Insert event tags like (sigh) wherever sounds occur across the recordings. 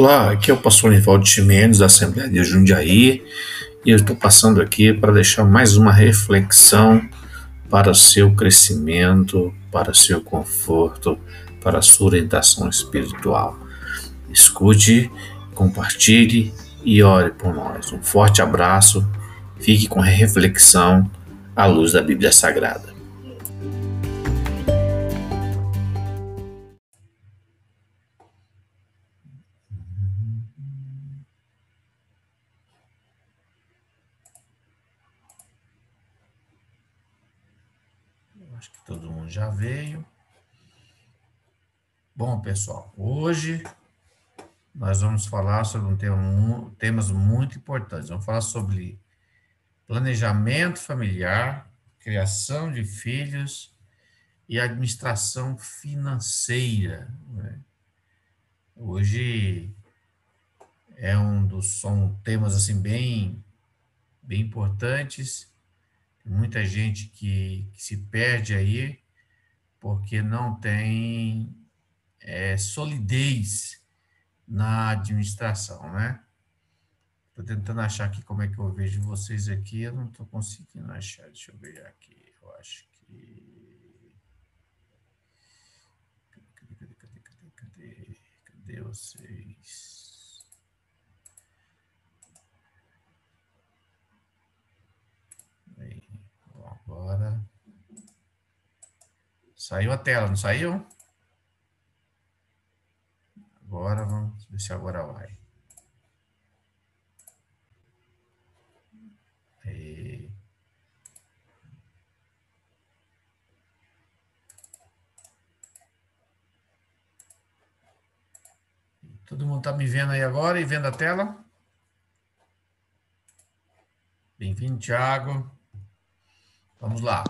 Olá, aqui é o pastor Nivaldo Chimenez, da Assembleia de Jundiaí, e eu estou passando aqui para deixar mais uma reflexão para seu crescimento, para seu conforto, para sua orientação espiritual. Escute, compartilhe e ore por nós. Um forte abraço, fique com a reflexão à luz da Bíblia Sagrada. Já veio. Bom, pessoal, hoje nós vamos falar sobre um tema, temas muito importantes. Vamos falar sobre planejamento familiar, criação de filhos e administração financeira. Né? Hoje é um dos são temas assim bem bem importantes muita gente que, que se perde aí porque não tem é, solidez na administração, né? Estou tentando achar aqui como é que eu vejo vocês aqui, eu não estou conseguindo achar. Deixa eu ver aqui. Eu acho que. Cadê, cadê, cadê, cadê, cadê, cadê vocês? Agora. Saiu a tela, não saiu? Agora vamos ver se agora vai. E... Todo mundo está me vendo aí agora e vendo a tela? Bem-vindo, Thiago. Vamos lá.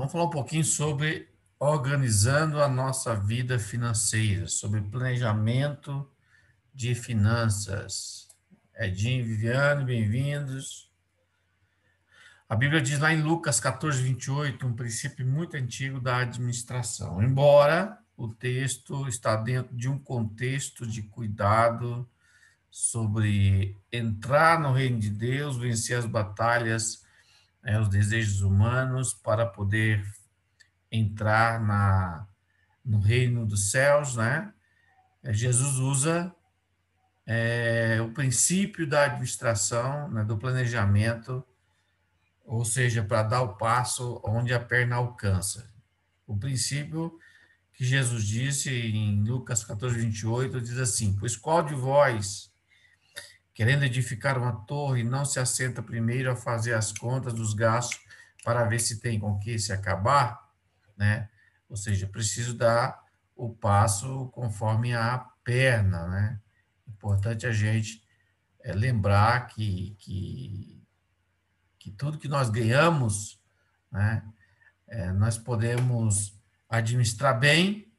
Vamos falar um pouquinho sobre organizando a nossa vida financeira, sobre planejamento de finanças. Edinho Viviane, bem-vindos. A Bíblia diz lá em Lucas 14, 28, um princípio muito antigo da administração. Embora o texto está dentro de um contexto de cuidado sobre entrar no reino de Deus, vencer as batalhas, né, os desejos humanos, para poder entrar na, no reino dos céus, né? É, Jesus usa é, o princípio da administração, né, do planejamento, ou seja, para dar o passo onde a perna alcança. O princípio que Jesus disse em Lucas 14, 28, diz assim: Pois qual de vós, querendo edificar uma torre, não se assenta primeiro a fazer as contas dos gastos para ver se tem com que se acabar, né? Ou seja, preciso dar o passo conforme a perna, né? Importante a gente é, lembrar que, que, que tudo que nós ganhamos, né? É, nós podemos administrar bem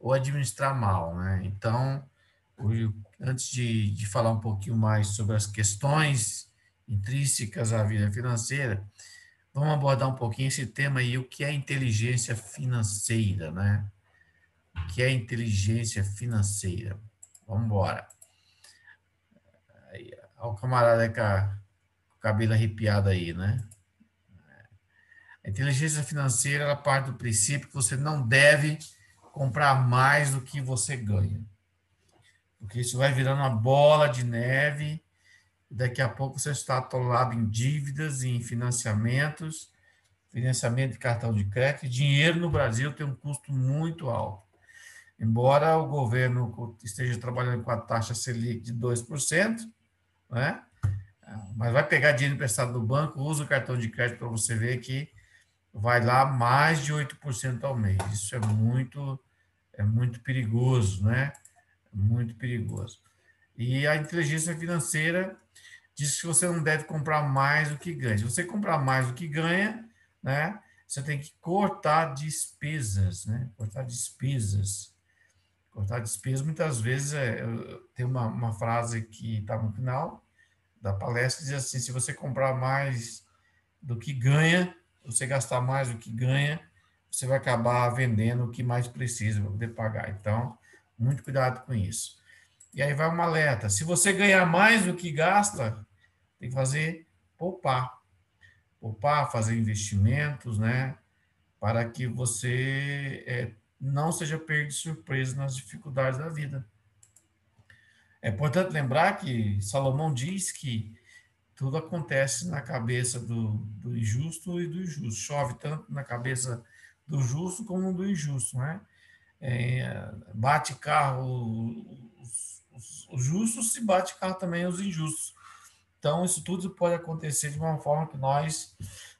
ou administrar mal, né? Então, o antes de, de falar um pouquinho mais sobre as questões intrínsecas à vida financeira, vamos abordar um pouquinho esse tema aí, o que é inteligência financeira, né? O que é inteligência financeira? Vamos embora. Olha o camarada com, o cabelo arrepiado aí, né? A inteligência financeira ela parte do princípio que você não deve comprar mais do que você ganha porque isso vai virando uma bola de neve, e daqui a pouco você está atolado em dívidas, em financiamentos, financiamento de cartão de crédito. Dinheiro no Brasil tem um custo muito alto. Embora o governo esteja trabalhando com a taxa Selic de 2%, né? mas vai pegar dinheiro emprestado do banco, usa o cartão de crédito para você ver que vai lá mais de 8% ao mês. Isso é muito, é muito perigoso, né? Muito perigoso. E a inteligência financeira diz que você não deve comprar mais do que ganha. Se você comprar mais do que ganha, né, você tem que cortar despesas, né? Cortar despesas. Cortar despesas, muitas vezes, é, tem uma, uma frase que está no final da palestra, diz assim, se você comprar mais do que ganha, você gastar mais do que ganha, você vai acabar vendendo o que mais precisa para poder pagar. Então, Muito cuidado com isso. E aí vai uma alerta. Se você ganhar mais do que gasta, tem que fazer poupar. Poupar, fazer investimentos, né? Para que você é, não seja pego de surpresa nas dificuldades da vida. É importante lembrar que Salomão diz que tudo acontece na cabeça do, do injusto e do injusto. Chove tanto na cabeça do justo como do injusto, né? É, bate carro os, os, os, justos, se bate carro também os injustos. Então, isso tudo pode acontecer de uma forma que nós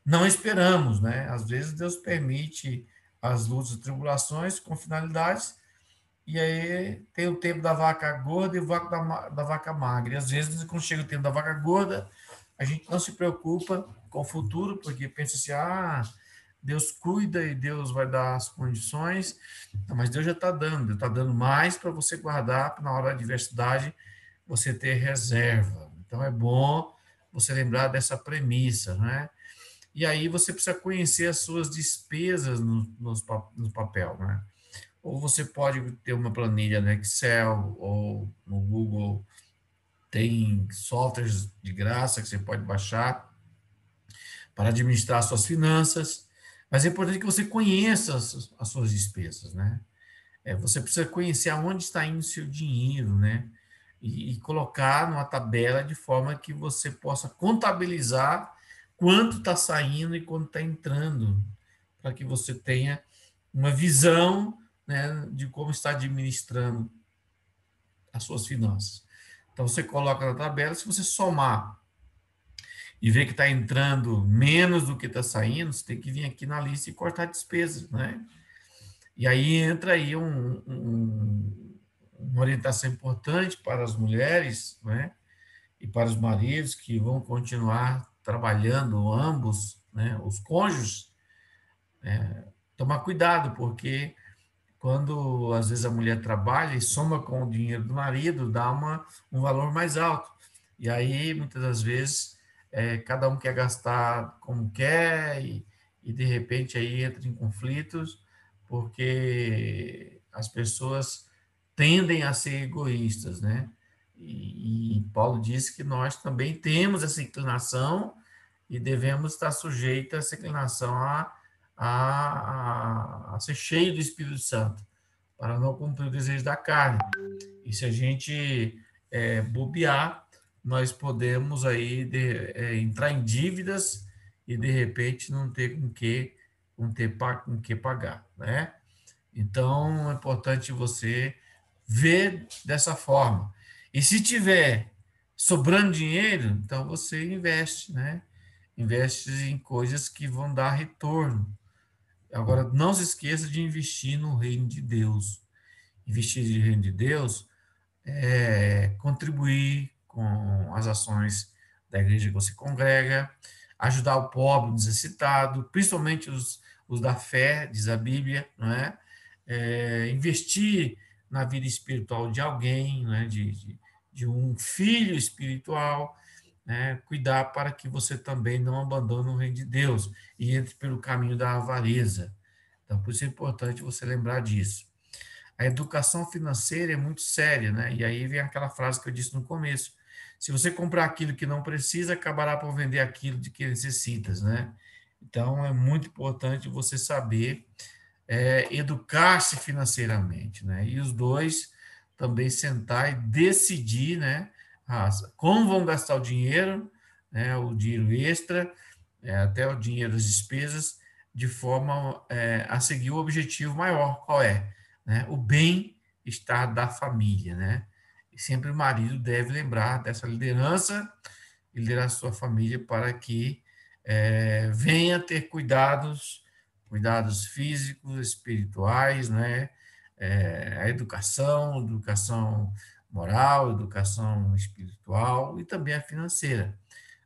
não esperamos, né? Às vezes Deus permite as lutas e tribulações com finalidades, e aí tem o tempo da vaca gorda e o tempo da, da vaca magra. E às vezes, quando chega o tempo da vaca gorda, a gente não se preocupa com o futuro, porque pensa assim, ah, Deus cuida e Deus vai dar as condições, mas Deus já está dando, está dando mais para você guardar, para na hora da adversidade você ter reserva. Então é bom você lembrar dessa premissa, né? E aí você precisa conhecer as suas despesas no, no, no papel, né? Ou você pode ter uma planilha no Excel ou no Google, tem softwares de graça que você pode baixar para administrar suas finanças. Mas é importante que você conheça as, as suas despesas, né? É, você precisa conhecer aonde está indo o seu dinheiro, né? E, e, colocar numa tabela de forma que você possa contabilizar quanto está saindo e quanto está entrando, para que você tenha uma visão né, de como está administrando as suas finanças. Então, você coloca na tabela, se você somar e ver que está entrando menos do que está saindo, você tem que vir aqui na lista e cortar despesas, né? E aí entra aí um, um, uma orientação importante para as mulheres, né? E para os maridos que vão continuar trabalhando, ambos, né? Os cônjuges, é, tomar cuidado, porque quando às vezes a mulher trabalha e soma com o dinheiro do marido, dá uma, um valor mais alto. E aí, muitas das vezes, é, cada um quer gastar como quer e, e de repente aí entra em conflitos porque as pessoas tendem a ser egoístas, né? E, e Paulo disse que nós também temos essa inclinação e devemos estar sujeitos a essa inclinação a, a, a, a ser cheio do Espírito Santo, para não cumprir o desejo da carne. E se a gente é, bobear, nós podemos aí de, é, entrar em dívidas e de repente não ter com que com ter com que pagar, né? Então é importante você ver dessa forma. E se tiver sobrando dinheiro, então você investe, né? Investe em coisas que vão dar retorno. Agora, não se esqueça de investir no reino de Deus. Investir no reino de Deus é contribuir com as ações da igreja que você congrega, ajudar o pobre, o necessitado, principalmente os, os da fé, diz a Bíblia, não é? é investir na vida espiritual de alguém, né? de, de, de um filho espiritual, né? cuidar para que você também não abandone o reino de Deus e entre pelo caminho da avareza. Então, por isso é importante você lembrar disso. A educação financeira é muito séria, né? E aí vem aquela frase que eu disse no começo: se você comprar aquilo que não precisa, acabará por vender aquilo de que necessitas, né? Então, é muito importante você saber é, educar-se financeiramente, né? E os dois também sentar e decidir, né? como vão gastar o dinheiro, né? O dinheiro extra, é, até o dinheiro das despesas, de forma é, a seguir o objetivo maior, qual é? Né? O bem-estar da família, né? E sempre o marido deve lembrar dessa liderança e liderar sua família para que é, venha ter cuidados, cuidados físicos, espirituais, né? É, a educação, educação moral, educação espiritual e também a financeira.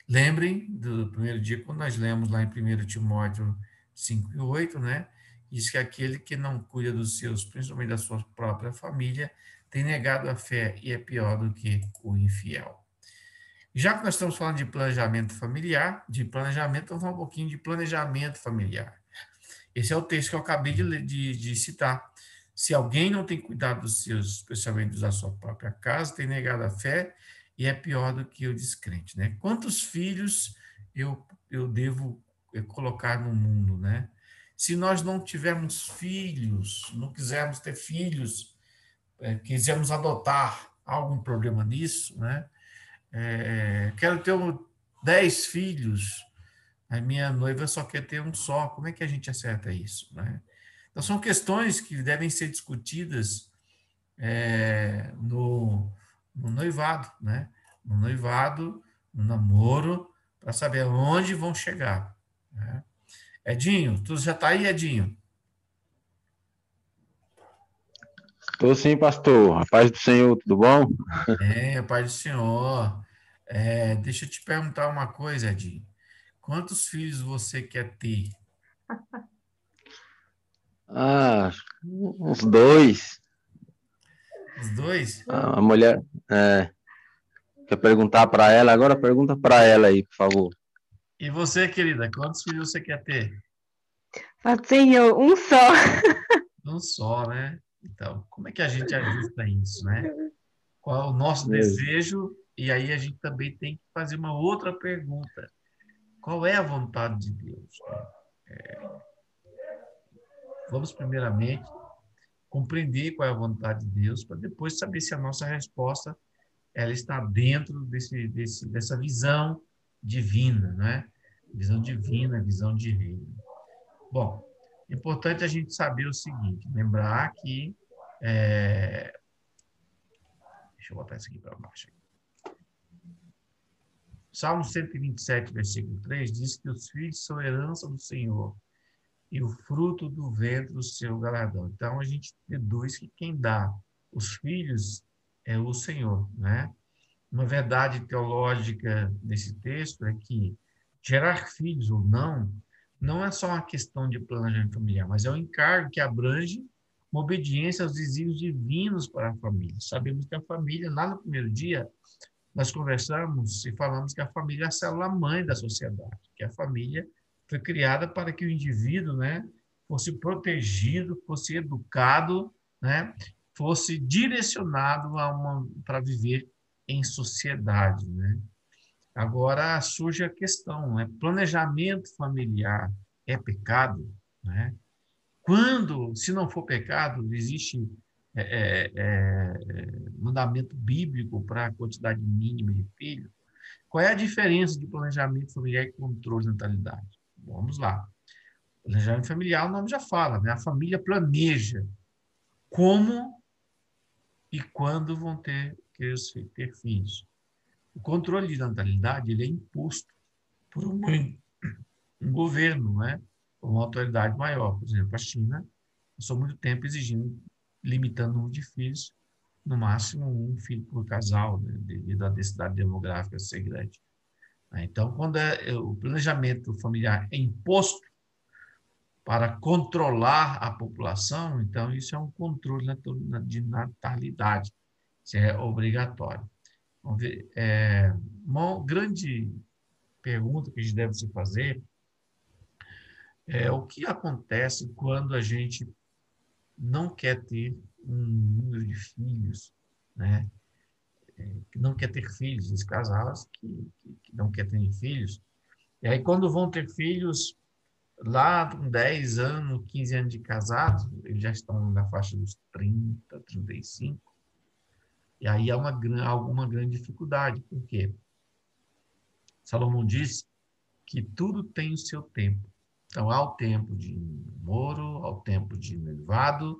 Lembrem do primeiro dia, quando nós lemos lá em 1 Timóteo 5 e 8, né? Diz que aquele que não cuida dos seus, principalmente da sua própria família, tem negado a fé e é pior do que o infiel. Já que nós estamos falando de planejamento familiar, de planejamento, vamos falar um pouquinho de planejamento familiar. Esse é o texto que eu acabei de, de, de citar. Se alguém não tem cuidado dos seus, especialmente da sua própria casa, tem negado a fé e é pior do que o descrente, né? Quantos filhos eu, eu devo eh, colocar no mundo, né? Se nós não tivermos filhos, não quisermos ter filhos, quisermos adotar, algum problema nisso, né? É, quero ter dez filhos, a minha noiva só quer ter um só. Como é que a gente acerta isso, né? Então são questões que devem ser discutidas é, no, no noivado, né? No noivado, no namoro, para saber onde vão chegar. Né? Edinho, tu já está aí, Edinho? Estou sim, pastor. A paz do Senhor, tudo bom? É, a paz do Senhor. É, deixa eu te perguntar uma coisa, Edinho. Quantos filhos você quer ter? (laughs) Ah, uns dois. Os dois? A mulher é, quer perguntar para ela, agora pergunta para ela aí, por favor. E você, querida, quantos filhos você quer ter? Senhor, um só. Um só, né? Então, como é que a gente ajusta isso, né? Qual é o nosso desejo? E aí a gente também tem que fazer uma outra pergunta. Qual é a vontade de Deus? É, vamos primeiramente compreender qual é a vontade de Deus para depois saber se a nossa resposta ela está dentro desse, desse, dessa visão divina, né? Visão divina, visão de reino. Bom, é importante a gente saber o seguinte, lembrar que é... deixa eu botar isso aqui para baixo. Salmo 127, versículo 3 diz que os filhos são herança do Senhor e o fruto do ventre do seu galardão. Então a gente deduz que quem dá os filhos é o Senhor, né? Uma verdade teológica desse texto é que gerar filhos ou não não é só uma questão de planejamento familiar, mas é um encargo que abrange uma obediência aos desígnios divinos para a família. Sabemos que a família, lá no primeiro dia, nós conversamos e falamos que a família é a célula mãe da sociedade, que a família foi criada para que o indivíduo, né, fosse protegido, fosse educado, né, fosse direcionado para viver em sociedade, né? Agora surge a questão, né? planejamento familiar é pecado? Né? Quando, se não for pecado, existe é, é, é, mandamento bíblico para a quantidade mínima de filhos, qual é a diferença de planejamento familiar e controle de natalidade? Vamos lá. Planejamento familiar, o nome já fala, né? a família planeja como e quando vão ter, ter filhos. O controle de natalidade ele é imposto por um, um governo, né? uma autoridade maior. Por exemplo, a China passou muito tempo exigindo, limitando o número de filhos, no máximo um filho por casal, né? devido à densidade demográfica ser grande. Então, quando é, o planejamento familiar é imposto para controlar a população, então isso é um controle de natalidade, isso é obrigatório. Vamos ver, é, uma grande pergunta que a gente deve se fazer é o que acontece quando a gente não quer ter um número de filhos, né? É, que não quer ter filhos, os casais que, que não quer ter filhos. E aí, quando vão ter filhos, lá com 10 anos, 15 anos de casado, eles já estão na faixa dos 30, 35, e aí há uma, alguma grande dificuldade, porque Salomão diz que tudo tem o seu tempo. Então, há o tempo de namoro, há o tempo de noivado,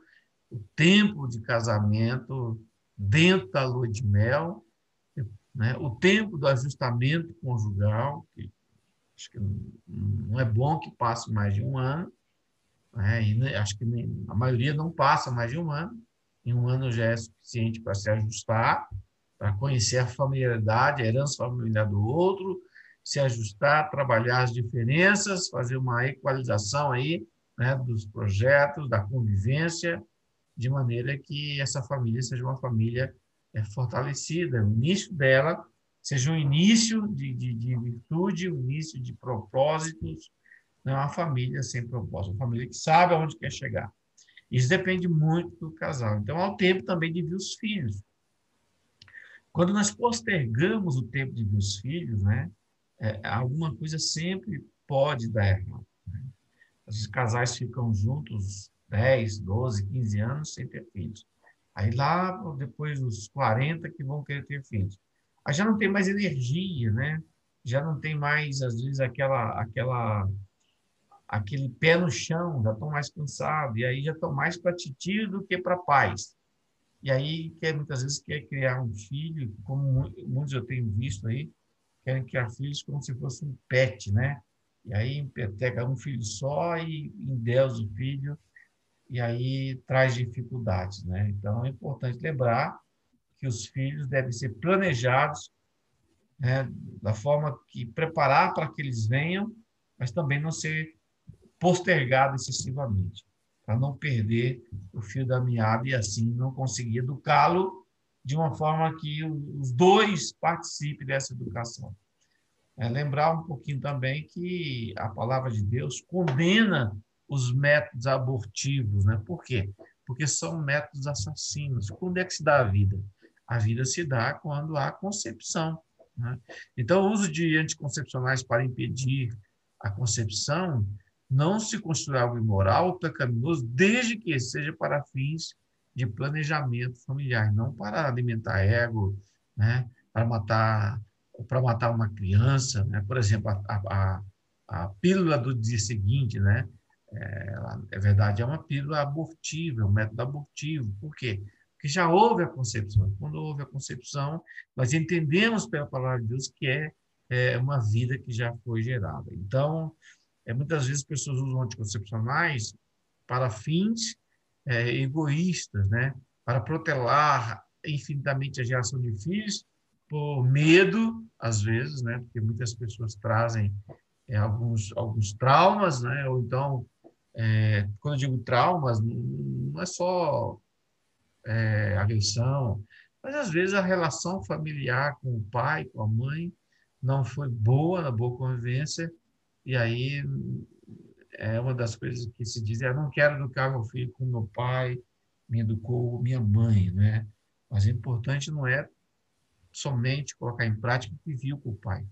o tempo de casamento dentro da lua de mel, né? o tempo do ajustamento conjugal, que acho que não é bom que passe mais de um ano, né? e acho que a maioria não passa mais de um ano, em um ano já é suficiente para se ajustar, para conhecer a familiaridade, a herança familiar do outro, se ajustar, trabalhar as diferenças, fazer uma equalização aí, né, dos projetos, da convivência, de maneira que essa família seja uma família é, fortalecida, o início dela seja um início de, de, de virtude, um início de propósitos, não é uma família sem propósito, uma família que sabe aonde quer chegar. Isso depende muito do casal. Então, há o tempo também de ver os filhos. Quando nós postergamos o tempo de ver os filhos, né, é, alguma coisa sempre pode dar errado. Né? Os casais ficam juntos 10, 12, 15 anos sem ter filhos. Aí lá, depois dos 40, que vão querer ter filhos. Aí já não tem mais energia, né? Já não tem mais, às vezes, aquela, aquela, aquele pé no chão, já estão mais cansados, e aí já estão mais para titio do que para pais. E aí, quer, muitas vezes, quer criar um filho, como muitos eu tenho visto aí, querem criar filhos como se fosse um pet, né? E aí pega um filho só e endeusa o filho, e aí traz dificuldades, né? Então, é importante lembrar que os filhos devem ser planejados né, da forma que preparar para que eles venham, mas também não ser postergado excessivamente para não perder o fio da meada e assim não conseguir educá-lo de uma forma que os dois participem dessa educação. É lembrar um pouquinho também que a palavra de Deus condena os métodos abortivos, né? Por quê? Porque são métodos assassinos. Quando é que se dá a vida? A vida se dá quando há concepção. Né? Então, o uso de anticoncepcionais para impedir a concepção não se constitui algo imoral ou pecaminoso, desde que seja para fins de planejamento familiar, não para alimentar ego, né? para matar para matar uma criança, né? por exemplo, a, a, a pílula do dia seguinte, né? É, é verdade, é uma pílula abortiva, é um método abortivo. Por quê? Porque já houve a concepção. Quando houve a concepção, nós entendemos pela palavra de Deus que é, é uma vida que já foi gerada. Então, é, muitas vezes pessoas usam anticoncepcionais para fins é, egoístas, né? para protelar infinitamente a geração de filhos, por medo, às vezes, né? porque muitas pessoas trazem é, alguns, alguns traumas, né? ou então, é, quando eu digo traumas, não é só é, agressão, mas às vezes a relação familiar com o pai, com a mãe, não foi boa, na boa convivência, e aí é uma das coisas que se diz, eu não quero educar meu filho como meu pai me educou, minha mãe, né? Mas o importante não é somente colocar em prática o que viu com o pai,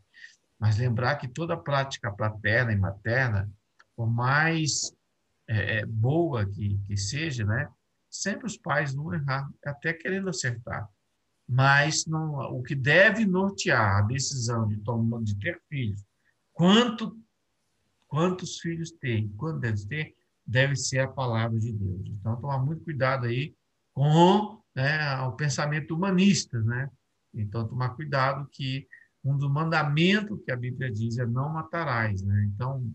mas lembrar que toda prática paterna e materna, por mais é, é, boa que, que seja, né? Sempre os pais vão errar, até querendo acertar. Mas não, o que deve nortear a decisão de, tomar, de ter filhos, quanto quantos filhos tem, quando deve ter, deve ser a palavra de Deus. Então, tomar muito cuidado aí com né, o pensamento humanista, né? Então, tomar cuidado que um dos mandamentos que a Bíblia diz é não matarás, né? Então,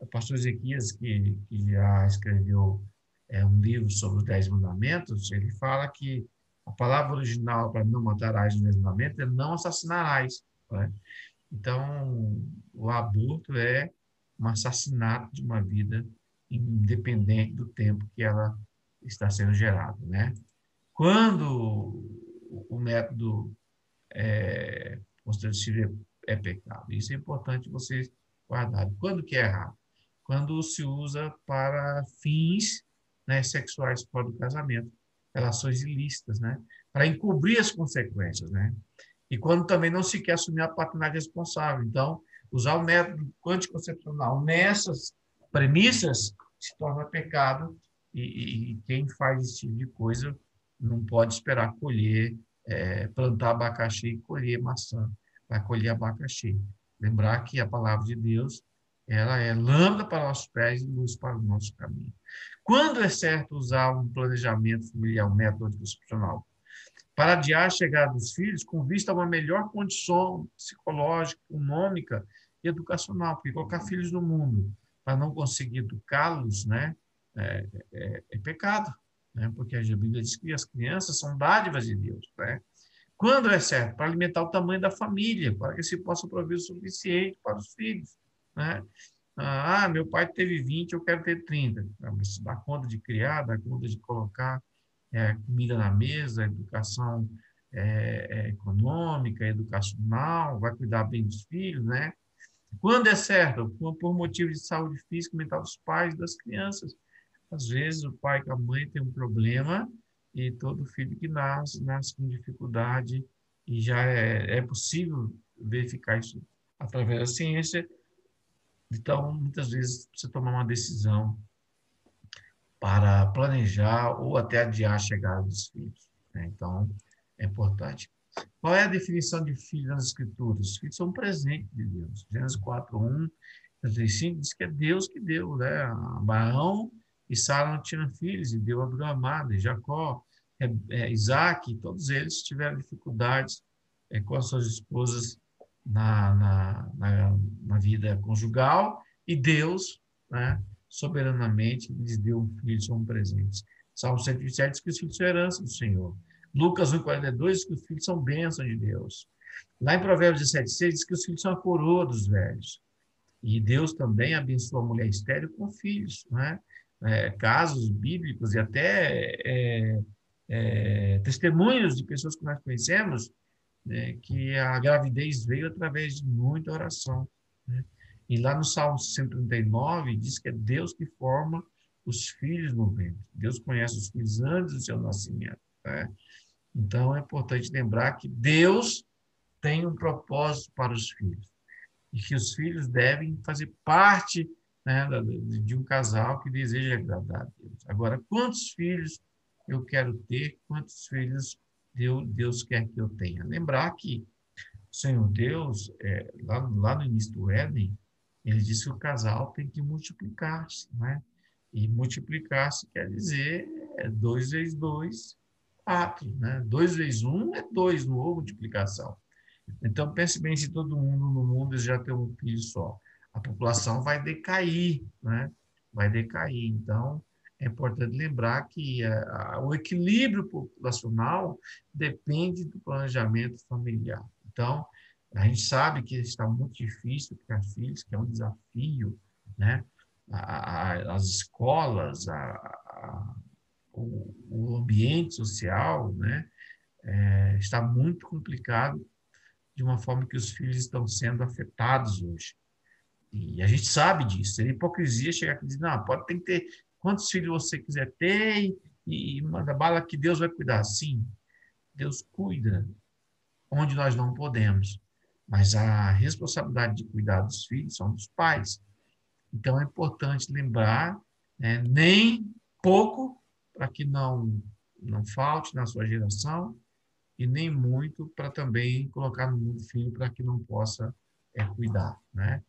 o pastor Ezequias, que, que já escreveu é, um livro sobre os Dez Mandamentos, ele fala que a palavra original para não matarás no Dez Mandamentos é não assassinarás. Né? Então, o aborto é um assassinato de uma vida independente do tempo que ela está sendo gerada, né? Quando o método é, constrangtivo é pecado, isso é importante vocês guardarem. Quando que é errado? Quando se usa para fins né, sexuais fora do casamento, relações ilícitas, né? Para encobrir as consequências, né? E quando também não se quer assumir a paternidade responsável. Então, usar o método anticoncepcional nessas premissas se torna pecado e, e, quem faz esse tipo de coisa não pode esperar colher, é, plantar abacaxi e colher maçã, vai colher abacaxi. Lembrar que a palavra de Deus ela é lâmpada para nossos pés e luz para o nosso caminho. Quando é certo usar um planejamento familiar, um método anticoncepcional? Para adiar a chegada dos filhos com vista a uma melhor condição psicológica, econômica educacional, porque colocar filhos no mundo para não conseguir educá-los, né, é, é, é, pecado, né, porque a Bíblia diz que as crianças são dádivas de Deus, né? Quando é certo? Para alimentar o tamanho da família, para que se possa prover o suficiente para os filhos, né? Ah, meu pai teve 20, eu quero ter 30. Ah, mas dá conta de criar, dá conta de colocar é, comida na mesa, educação é, é, econômica, educacional, vai cuidar bem dos filhos, né? Quando é certo? Por, por motivo de saúde física e mental dos pais e das crianças. às vezes o pai com a mãe tem um problema e todo filho que nasce, nasce com dificuldade e já é, é possível verificar isso através da ciência. Então, muitas vezes, você tomar uma decisão para planejar ou até adiar a chegada dos filhos. Né? Então, é importante. Qual é a definição de filho nas Escrituras? Os filhos são um presente de Deus. Gênesis 4, 1, 35 diz que é Deus que deu. Né? Abraão e Sara não tinham filhos, e deu a amada, e Jacó, é, é, Isaac, todos eles tiveram dificuldades é, com as suas esposas na, na, na, na, vida conjugal, e Deus, né, soberanamente, lhes deu um filho, são presentes. Salmo 127 diz que os filhos são herança do Senhor. Lucas 1,42 diz que os filhos são bênção de Deus. Lá em Provérbios 17,6 diz que os filhos são a coroa dos velhos. E Deus também abençoa a mulher estéril com filhos. Né? É, casos bíblicos e até é, é, testemunhos de pessoas que nós conhecemos né, que a gravidez veio através de muita oração. Né? E lá no Salmo 139 diz que é Deus que forma os filhos no ventre. Deus conhece os filhos antes do seu nascimento. Né? Então é importante lembrar que Deus tem um propósito para os filhos e que os filhos devem fazer parte né, de um casal que deseja agradar a Deus. Agora, quantos filhos eu quero ter? Quantos filhos Deus, quer que eu tenha? Lembrar que o Senhor Deus, é, lá, lá no início do Éden, ele disse que o casal tem que multiplicar-se, né? E multiplicar-se quer dizer é dois vezes dois, quatro, né? Dois vezes um é dois, não houve multiplicação. Então, pense bem se todo mundo no mundo já tem um filho só. A população vai decair, né? Vai decair. Então, é importante lembrar que a, eh, a, o equilíbrio populacional depende do planejamento familiar. Então, a gente sabe que está muito difícil criar filhos, que é um desafio, né? A, as escolas, o, o, ambiente social, né? É, está muito complicado de uma forma que os filhos estão sendo afetados hoje. E a gente sabe disso. É hipocrisia chegar aqui e dizer, não, pode ter que ter quantos filhos você quiser ter e, manda bala que Deus vai cuidar. Sim, Deus cuida onde nós não podemos. Mas a responsabilidade de cuidar dos filhos são dos pais. Então é importante lembrar, né, nem pouco, para que não, não falte na sua geração, e nem muito para também colocar no mundo filho para que não possa é, cuidar. Né?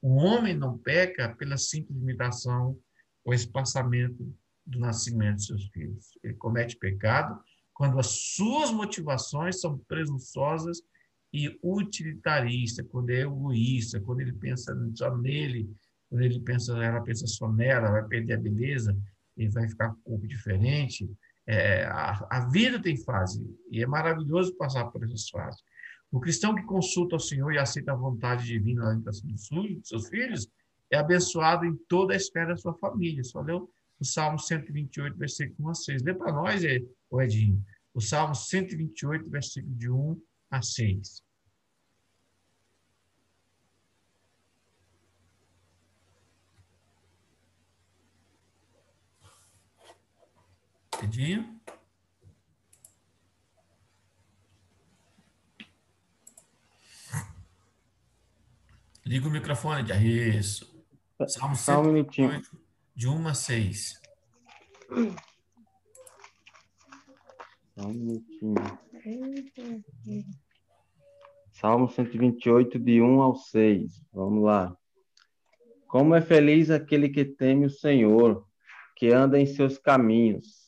O homem não peca pela simples limitação ou espaçamento do nascimento de seus filhos. Ele comete pecado quando as suas motivações são presunçosas e utilitarista, quando é egoísta, quando ele pensa só nele, quando ele pensa, ela pensa só nela, vai perder a beleza, ele vai ficar um pouco diferente, é, a, a, vida tem fase e é maravilhoso passar por essas fases. O cristão que consulta ao Senhor e aceita a vontade divina na alimentação dos seus filhos é abençoado em toda a esfera da sua família. Só leu o Salmo 128, versículo 1 a 6. Lê para nós, o Edinho. O Salmo 128, versículo de 1 a 6. Rapidinho. Liga o microfone, já. Isso. Salmo Só um minutinho. De 1 a 6. Só um minutinho. Salmo 128, de 1 ao 6. Vamos lá. Como é feliz aquele que teme o Senhor, que anda em seus caminhos.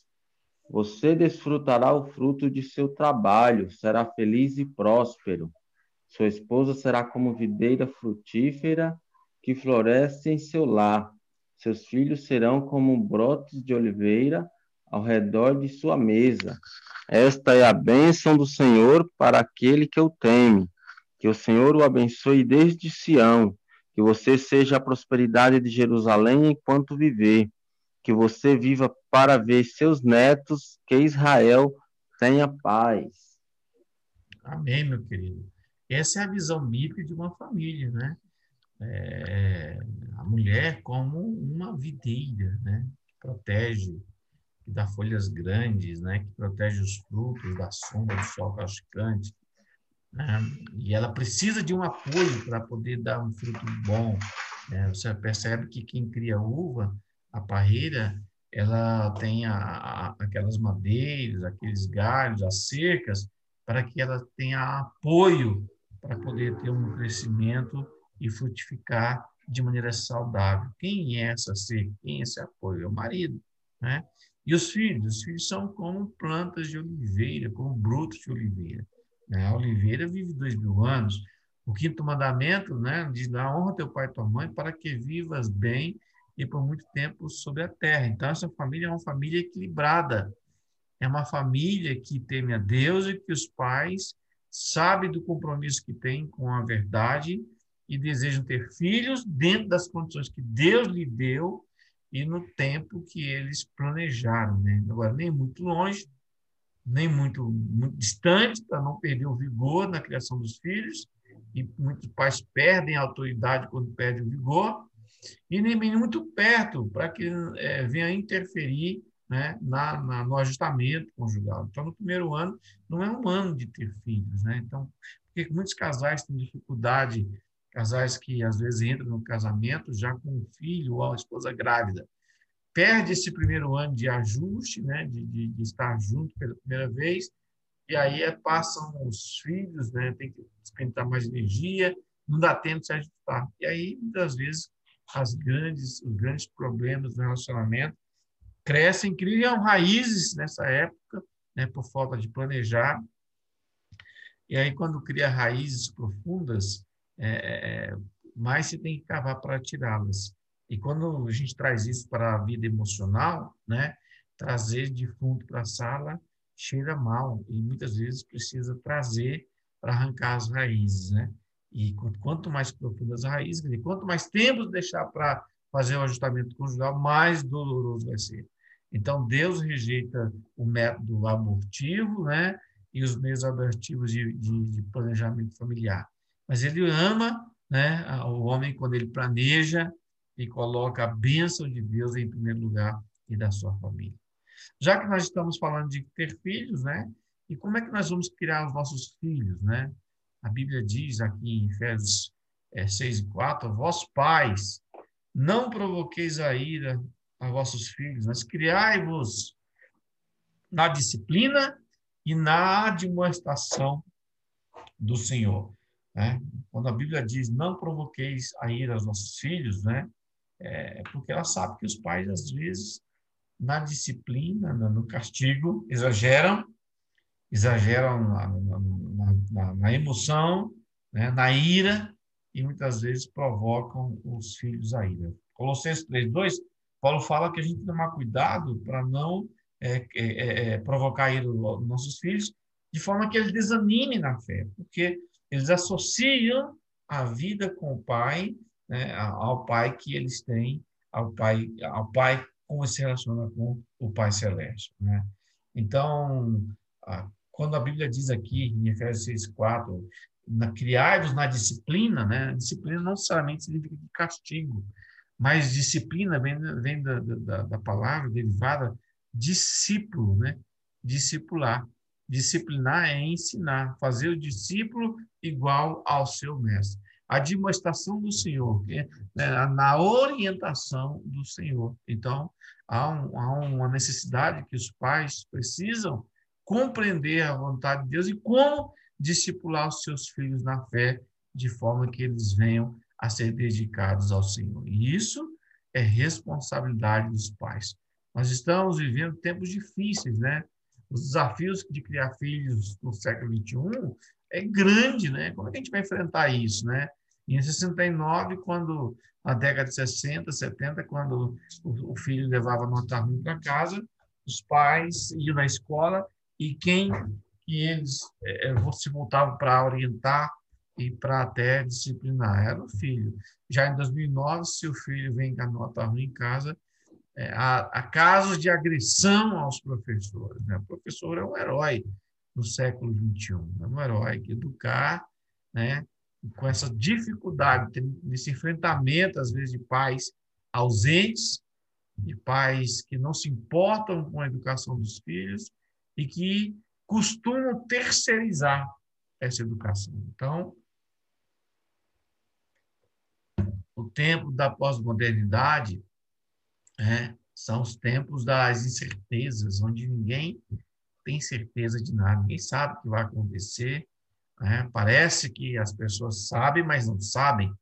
Você desfrutará o fruto de seu trabalho, será feliz e próspero. Sua esposa será como videira frutífera que floresce em seu lar. Seus filhos serão como brotos de oliveira ao redor de sua mesa. Esta é a bênção do Senhor para aquele que o teme. Que o Senhor o abençoe desde Sião. Que você seja a prosperidade de Jerusalém enquanto viver que você viva para ver seus netos, que Israel tenha paz. Amém, meu querido. Essa é a visão bíblica de uma família, né? É, a mulher como uma videira, né? protege, que dá folhas grandes, né? que protege os frutos da sombra do sol cascante. Né? E ela precisa de um apoio para poder dar um fruto bom. Né? Você percebe que quem cria uva, a parreira, ela tem a, a, aquelas madeiras, aqueles galhos, as cercas, para que ela tenha apoio para poder ter um crescimento e frutificar de maneira saudável. Quem é essa cerca? Quem é esse apoio? É o marido. Né? E os filhos? Os filhos são como plantas de oliveira, como brotos de oliveira. Né? A oliveira vive dois mil anos. O quinto mandamento né, diz: honra teu pai e tua mãe para que vivas bem e por muito tempo sobre a terra. Então, essa família é uma família equilibrada. É uma família que teme a Deus e que os pais sabem do compromisso que têm com a verdade e desejam ter filhos dentro das condições que Deus lhe deu e no tempo que eles planejaram. Né? Agora, nem muito longe, nem muito, muito distante, para não perder o vigor na criação dos filhos, e muitos pais perdem a autoridade quando perdem o vigor, e nem muito perto, para que é, venha interferir né, na, na, no ajustamento conjugal. Então, no primeiro ano, não é um ano de ter filhos. Né? Então, porque muitos casais têm dificuldade, casais que às vezes entram no casamento já com um filho ou a esposa grávida, perde esse primeiro ano de ajuste, né, de, de, de estar junto pela primeira vez, e aí é, passam os filhos, né, tem que experimentar mais energia, não dá tempo de se ajustar. E aí, muitas vezes, as grandes, os grandes problemas do relacionamento crescem, criam raízes nessa época, né, por falta de planejar. E aí, quando cria raízes profundas, é, é, mais se tem que cavar para tirá-las. E quando a gente traz isso para a vida emocional, né, trazer de fundo para a sala cheira mal e muitas vezes precisa trazer para arrancar as raízes, né? E quanto mais profundas as raízes, quanto mais tempo deixar para fazer o ajustamento conjugal, mais doloroso vai ser. Então, Deus rejeita o método abortivo, né? E os meios abortivos de, de, de planejamento familiar. Mas ele ama né, o homem quando ele planeja e coloca a bênção de Deus em primeiro lugar e da sua família. Já que nós estamos falando de ter filhos, né? E como é que nós vamos criar os nossos filhos, né? A Bíblia diz aqui em Efésios é, 6 e 4, vós pais, não provoqueis a ira a vossos filhos, mas criai-vos na disciplina e na admoestação do Senhor. Né? Quando a Bíblia diz não provoqueis a ira aos nossos filhos, né? É porque ela sabe que os pais, às vezes, na disciplina, no castigo, exageram, exageram na, na, na, na emoção, né? na ira, e muitas vezes provocam os filhos a ira. Colossenses 3,2, Paulo fala que a gente tem que tomar cuidado para não é, é, é, é provocar a ira dos nossos filhos, de forma que eles desanimem na fé, porque eles associam a vida com o pai né, ao Pai que eles têm, ao Pai, ao Pai como se relaciona com o Pai Celeste. Né? Então, quando a Bíblia diz aqui, em Efésios 6,4, criai-vos na disciplina, né? disciplina não necessariamente significa castigo, mas disciplina vem, vem da, da, da palavra derivada discípulo, né? discipular. Disciplinar é ensinar, fazer o discípulo igual ao seu mestre a demonstração do Senhor, é, né, na orientação do Senhor. Então, há, um, há, uma necessidade que os pais precisam compreender a vontade de Deus e como discipular os seus filhos na fé, de forma que eles venham a ser dedicados ao Senhor. E isso é responsabilidade dos pais. Nós estamos vivendo tempos difíceis, né? Os desafios de criar filhos no século XXI é grande, né? Como é que a gente vai enfrentar isso, né? Em 69, quando na década de 60, 70, quando o, filho levava nota ruim para casa, os pais iam na escola e quem que eles é, se voltavam para orientar e para até disciplinar era o filho. Já em 2009, se o filho vem com a nota ruim em casa, é, há, há, casos de agressão aos professores. Né? O professor é um herói no século XXI, é um herói que educar, né? com essa dificuldade, nesse enfrentamento, às vezes, de pais ausentes, de pais que não se importam com a educação dos filhos e que costumam terceirizar essa educação. Então, o tempo da pós-modernidade é, são os tempos das incertezas, onde ninguém tem certeza de nada, ninguém sabe o que vai acontecer. É, parece que as pessoas sabem, mas não sabem.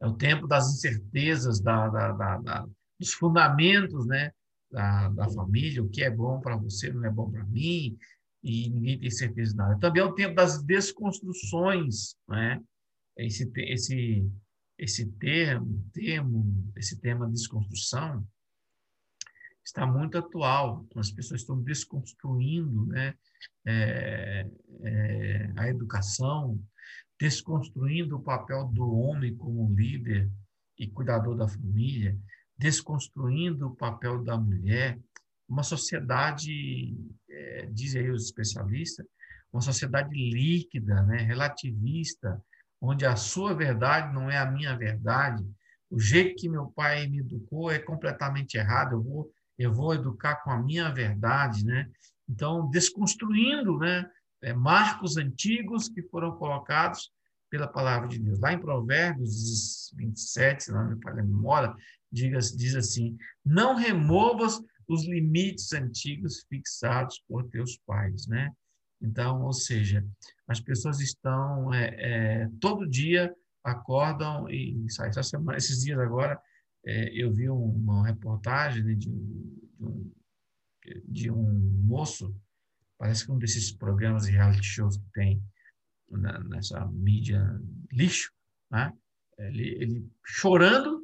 É o tempo das incertezas, da, da, da, da dos fundamentos né, da, da família, o que é bom para você não é bom para mim, e ninguém tem certeza de nada. Também é o tempo das desconstruções, né? Esse, esse, esse termo, termo, esse tema desconstrução está muito atual. As pessoas estão desconstruindo, né? É, é, a educação, desconstruindo o papel do homem como líder e cuidador da família, desconstruindo o papel da mulher, uma sociedade, é, dizem aí os especialistas, uma sociedade líquida, né, relativista, onde a sua verdade não é a minha verdade, o jeito que meu pai me educou é completamente errado, eu vou, eu vou educar com a minha verdade, né? Então, desconstruindo né, é, marcos antigos que foram colocados pela palavra de Deus. Lá em Provérbios 27, se não me falha a memória, diz, diz assim: Não removas os limites antigos fixados por teus pais, né? Então, ou seja, as pessoas estão é, é, todo dia acordam e saem. Essa semana, esses dias agora, é, eu vi uma reportagem né, de, um, de um moço, parece que um desses programas de reality shows que tem na, nessa mídia lixo, né? ele, ele chorando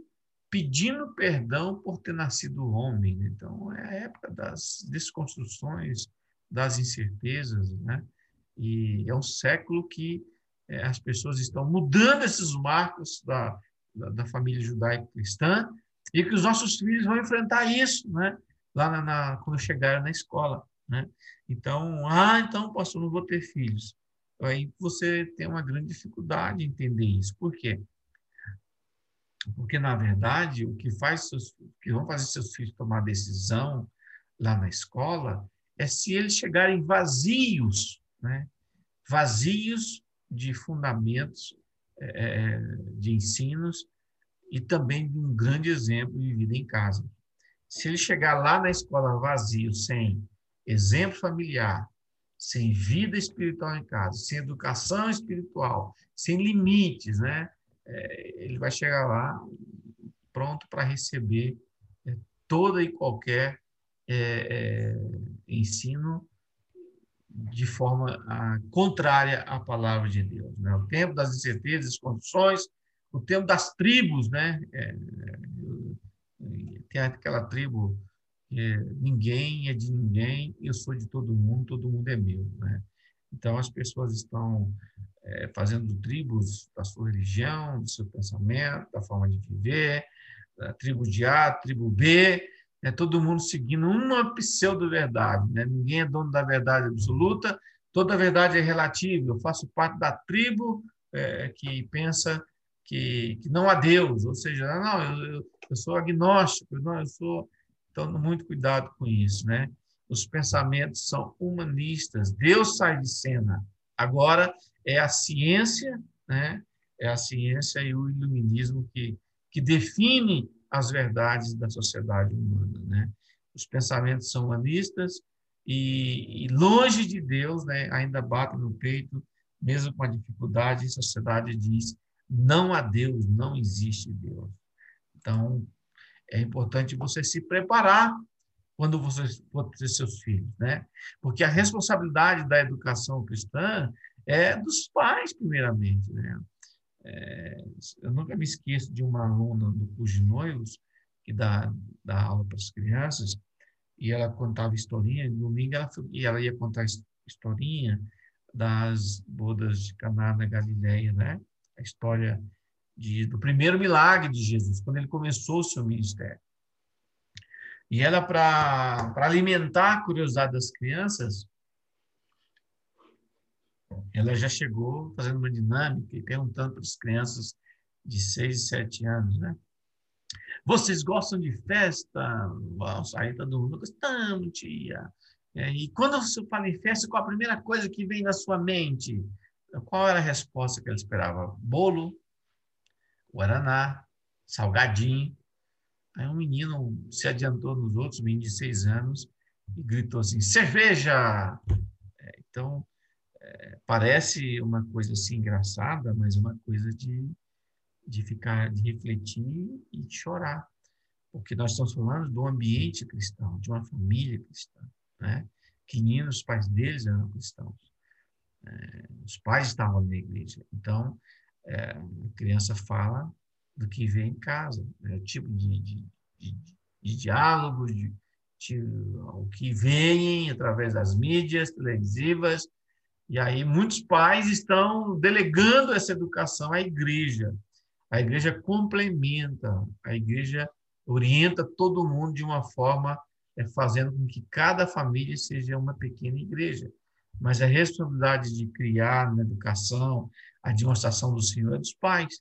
pedindo perdão por ter nascido homem. Né? Então, é a época das desconstruções, das incertezas, né? E é um século que é, as pessoas estão mudando esses marcos da, da, da família judaico-cristã e que os nossos filhos vão enfrentar isso, né? Lá na, na, quando chegarem na escola, né? Então, ah, então, pastor, não vou ter filhos. Aí você tem uma grande dificuldade em entender isso. Por quê? Porque, na verdade, o que faz seus, que vão fazer seus filhos tomar decisão lá na escola é se eles chegarem vazios, né? vazios de fundamentos é, de ensinos e também de um grande exemplo de vida em casa. Se ele chegar lá na escola vazio, sem exemplo familiar, sem vida espiritual em casa, sem educação espiritual, sem limites, né? É, ele vai chegar lá pronto para receber é, toda e qualquer é, é ensino de forma a, contrária à palavra de Deus. Né? O tempo das incertezas, condições, o tempo das tribos, né? É, tem aquela tribo ninguém é de ninguém, eu sou de todo mundo, todo mundo é meu, né? Então as pessoas estão é, fazendo tribos da sua religião, do seu pensamento, da forma de viver, da tribo de A, tribo B, né, todo mundo seguindo uma pseudo-verdade. Né? Ninguém é dono da verdade absoluta, toda verdade é relativa. Eu faço parte da tribo é, que pensa que, que, não há Deus, ou seja, não, eu, eu sou agnóstico, não, eu sou. Então, muito cuidado com isso, né? Os pensamentos são humanistas. Deus sai de cena. Agora é a ciência, né? É a ciência e o iluminismo que, que define as verdades da sociedade humana, né? Os pensamentos são humanistas e, e longe de Deus, né? Ainda batem no peito, mesmo com a dificuldade, a sociedade diz: não há Deus, não existe Deus. Então, é importante você se preparar quando você for ter seus filhos, né? Porque a responsabilidade da educação cristã é dos pais, primeiramente, né? É, eu nunca me esqueço de uma aluna do curso de noivos que dá, dá aula para as crianças e ela contava historinha. No domingo ela, e ela ia contar historinha das bodas de Caná na Galileia, né? A história de, do primeiro milagre de Jesus, quando ele começou o seu ministério. E ela, para alimentar a curiosidade das crianças, ela já chegou fazendo uma dinâmica e perguntando para as crianças de 6 e 7 anos, né? Vocês gostam de festa? Aí todo mundo, gostamos, tia. É, e quando você fala em festa, qual a primeira coisa que vem na sua mente? Qual era a resposta que ela esperava? Bolo, guaraná, salgadinho. Aí um menino se adiantou nos outros, um menino de seis anos, e gritou assim: cerveja! É, então, é, parece uma coisa assim engraçada, mas uma coisa de, de ficar, de refletir e de chorar. Porque nós estamos falando do ambiente cristão, de uma família cristã. Né? Que os pais deles eram cristãos. É, os pais estavam na igreja. Então, é, a criança fala do que vê em casa, né? o tipo de, de, de, de diálogo, de, de, o que vem através das mídias televisivas, e aí muitos pais estão delegando essa educação à igreja. A igreja complementa, a igreja orienta todo mundo de uma forma é, fazendo com que cada família seja uma pequena igreja. Mas a responsabilidade de criar na educação, a demonstração do Senhor é dos pais.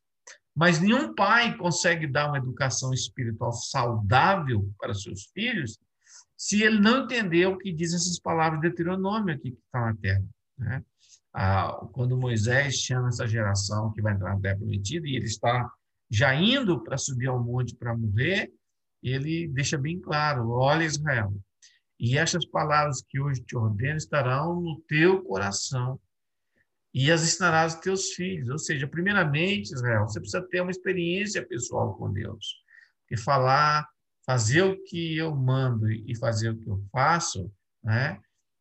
Mas nenhum pai consegue dar uma educação espiritual saudável para seus filhos se ele não entender o que diz essas palavras de Deuteronômio aqui que está na terra. Né? Ah, quando Moisés chama essa geração que vai entrar na terra prometida e ele está já indo para subir ao monte para morrer, ele deixa bem claro: olha Israel, e estas palavras que hoje te ordeno estarão no teu coração e as ensinarás aos teus filhos. Ou seja, primeiramente, Israel, você precisa ter uma experiência pessoal com Deus. E falar, fazer o que eu mando e fazer o que eu faço, né?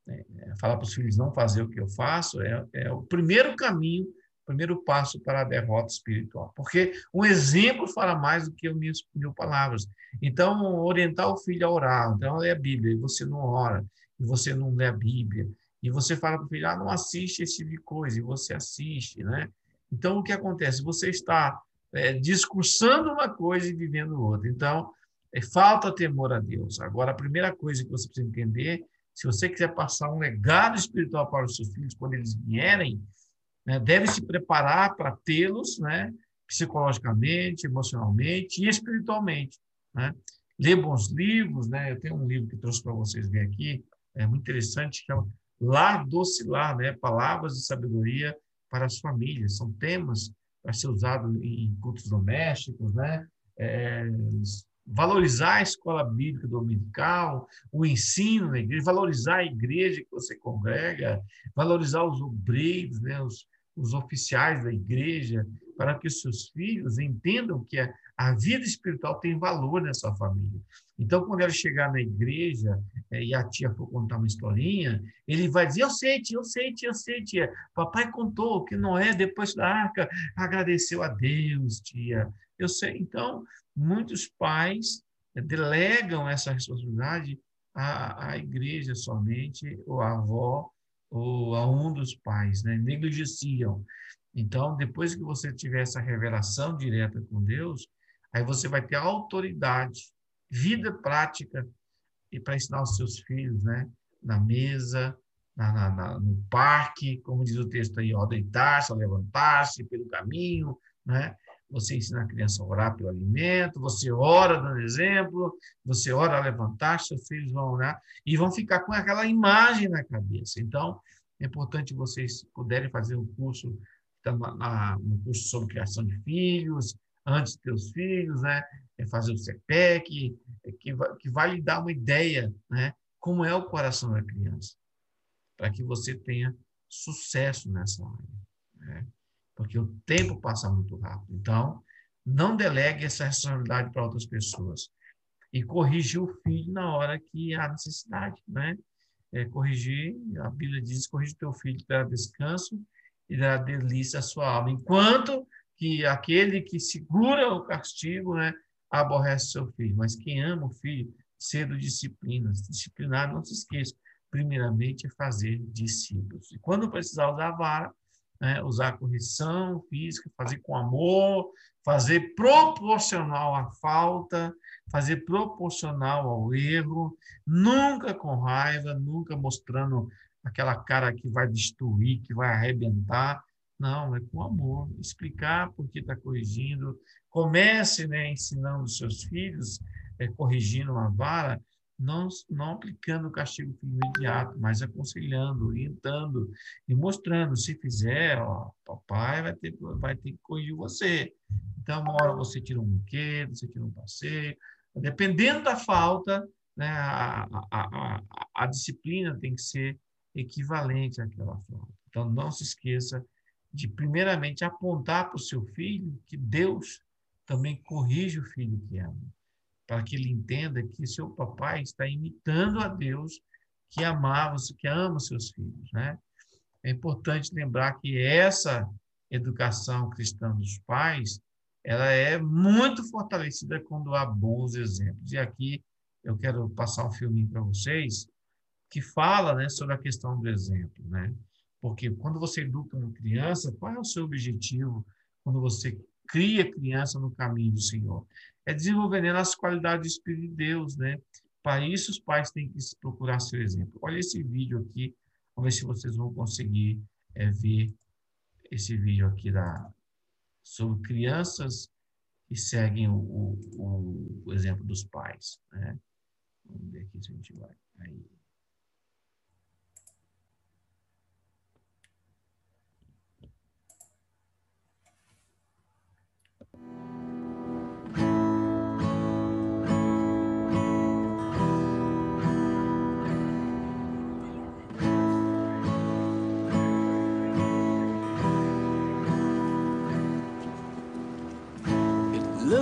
É, falar para os filhos não fazer o que eu faço é, é o primeiro caminho, o primeiro passo para a derrota espiritual. Porque um exemplo fala mais do que mil, mil palavras. Então, orientar o filho a orar, então lê a Bíblia, e você não ora, e você não lê a Bíblia, e você fala para o filho, ah, não assiste esse tipo de coisa, e você assiste, né? Então, o que acontece? Você está é, discursando uma coisa e vivendo outra. Então, é, falta temor a Deus. Agora, a primeira coisa que você precisa entender, se você quiser passar um legado espiritual para os seus filhos, quando eles vierem, né, deve se preparar para tê-los, né, psicologicamente, emocionalmente e espiritualmente. Né? Ler bons livros, né? Eu tenho um livro que trouxe para vocês ver aqui, é muito interessante, que Lar Docilar, né? Palavras de Sabedoria para as Famílias. São temas para ser usado em cultos domésticos, né? É, valorizar a escola bíblica dominical, o ensino na igreja, valorizar a igreja que você congrega, valorizar os obreiros, né? os, os oficiais da igreja, para que os seus filhos entendam que a, a vida espiritual tem valor nessa família. Então, quando ele chegar na igreja é, e a tia for contar uma historinha, ele vai dizer: Eu sei, tia, eu sei, tia, eu sei, tia. Papai contou que Noé, depois da arca, agradeceu a Deus, tia. Eu sei. Então, muitos pais delegam essa responsabilidade à, à igreja somente, ou à avó, ou a um dos pais, né? negligenciam. Então, depois que você tiver essa revelação direta com Deus, aí você vai ter autoridade, vida prática e para ensinar os seus filhos, né? Na mesa, na, na, na, no parque, como diz o texto aí, ó, deitar-se, levantar-se pelo caminho, né? Você ensina a criança a orar pelo alimento, você ora dando exemplo, você ora a levantar, seus filhos vão orar e vão ficar com aquela imagem na cabeça. Então, é importante vocês puderem fazer um curso Tá no curso sobre criação de filhos, antes de ter os filhos, né? É fazer o CPEC, é que, vai, que vai lhe dar uma ideia, né? Como é o coração da criança, para que você tenha sucesso nessa área, né? Porque o tempo passa muito rápido. Então, não delegue essa responsabilidade para outras pessoas e corrigir o filho na hora que há necessidade, né? É, corrigir, a Bíblia diz, corrige teu filho para descanso e dará delícia à sua alma. Enquanto que aquele que segura o castigo, né, aborrece seu filho. Mas quem ama o filho, cedo disciplina. Disciplinar, não se esqueça, primeiramente é fazer discípulos. E quando precisar usar a vara, né, usar correção física, fazer com amor, fazer proporcional à falta, fazer proporcional ao erro, nunca com raiva, nunca mostrando aquela cara que vai destruir, que vai arrebentar, Não, é com amor. Explicar por que está corrigindo. Comece né, ensinando os seus filhos, é, corrigindo uma vara, não, não aplicando o castigo imediato, mas aconselhando, orientando e mostrando. Se fizer, ó, papai vai ter, vai ter que corrigir você. Então, uma hora você tira um brinquedo, você tira um passeio. Dependendo da falta, né, a, a, a, a disciplina tem que ser equivalente àquela falta. Então, não se esqueça de, primeiramente, apontar para o seu filho que Deus também corrige o filho que ama para que ele entenda que seu papai está imitando a Deus que amava, que ama seus filhos, né? É importante lembrar que essa educação cristã dos pais, ela é muito fortalecida quando há bons exemplos. E aqui eu quero passar um filminho para vocês que fala, né, sobre a questão do exemplo, né? Porque quando você educa uma criança, qual é o seu objetivo quando você cria a criança no caminho do Senhor? é desenvolver as qualidades do Espírito de Deus, né? Para isso, os pais têm que procurar seu exemplo. Olha esse vídeo aqui, vamos ver se vocês vão conseguir é, ver esse vídeo aqui da, sobre crianças que seguem o, o, o exemplo dos pais. Né? Vamos ver aqui se a gente vai. Aí.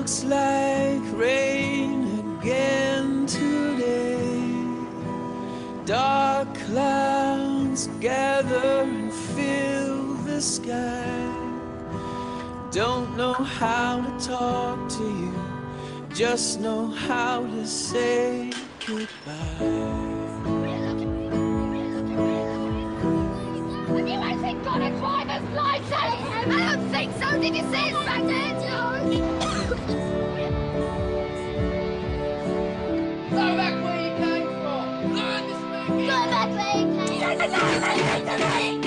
Looks like rain again today. Dark clouds gather and fill the sky. Don't know how to talk to you, just know how to say goodbye. I don't think so. Did you say it's back George? Conseguiram ver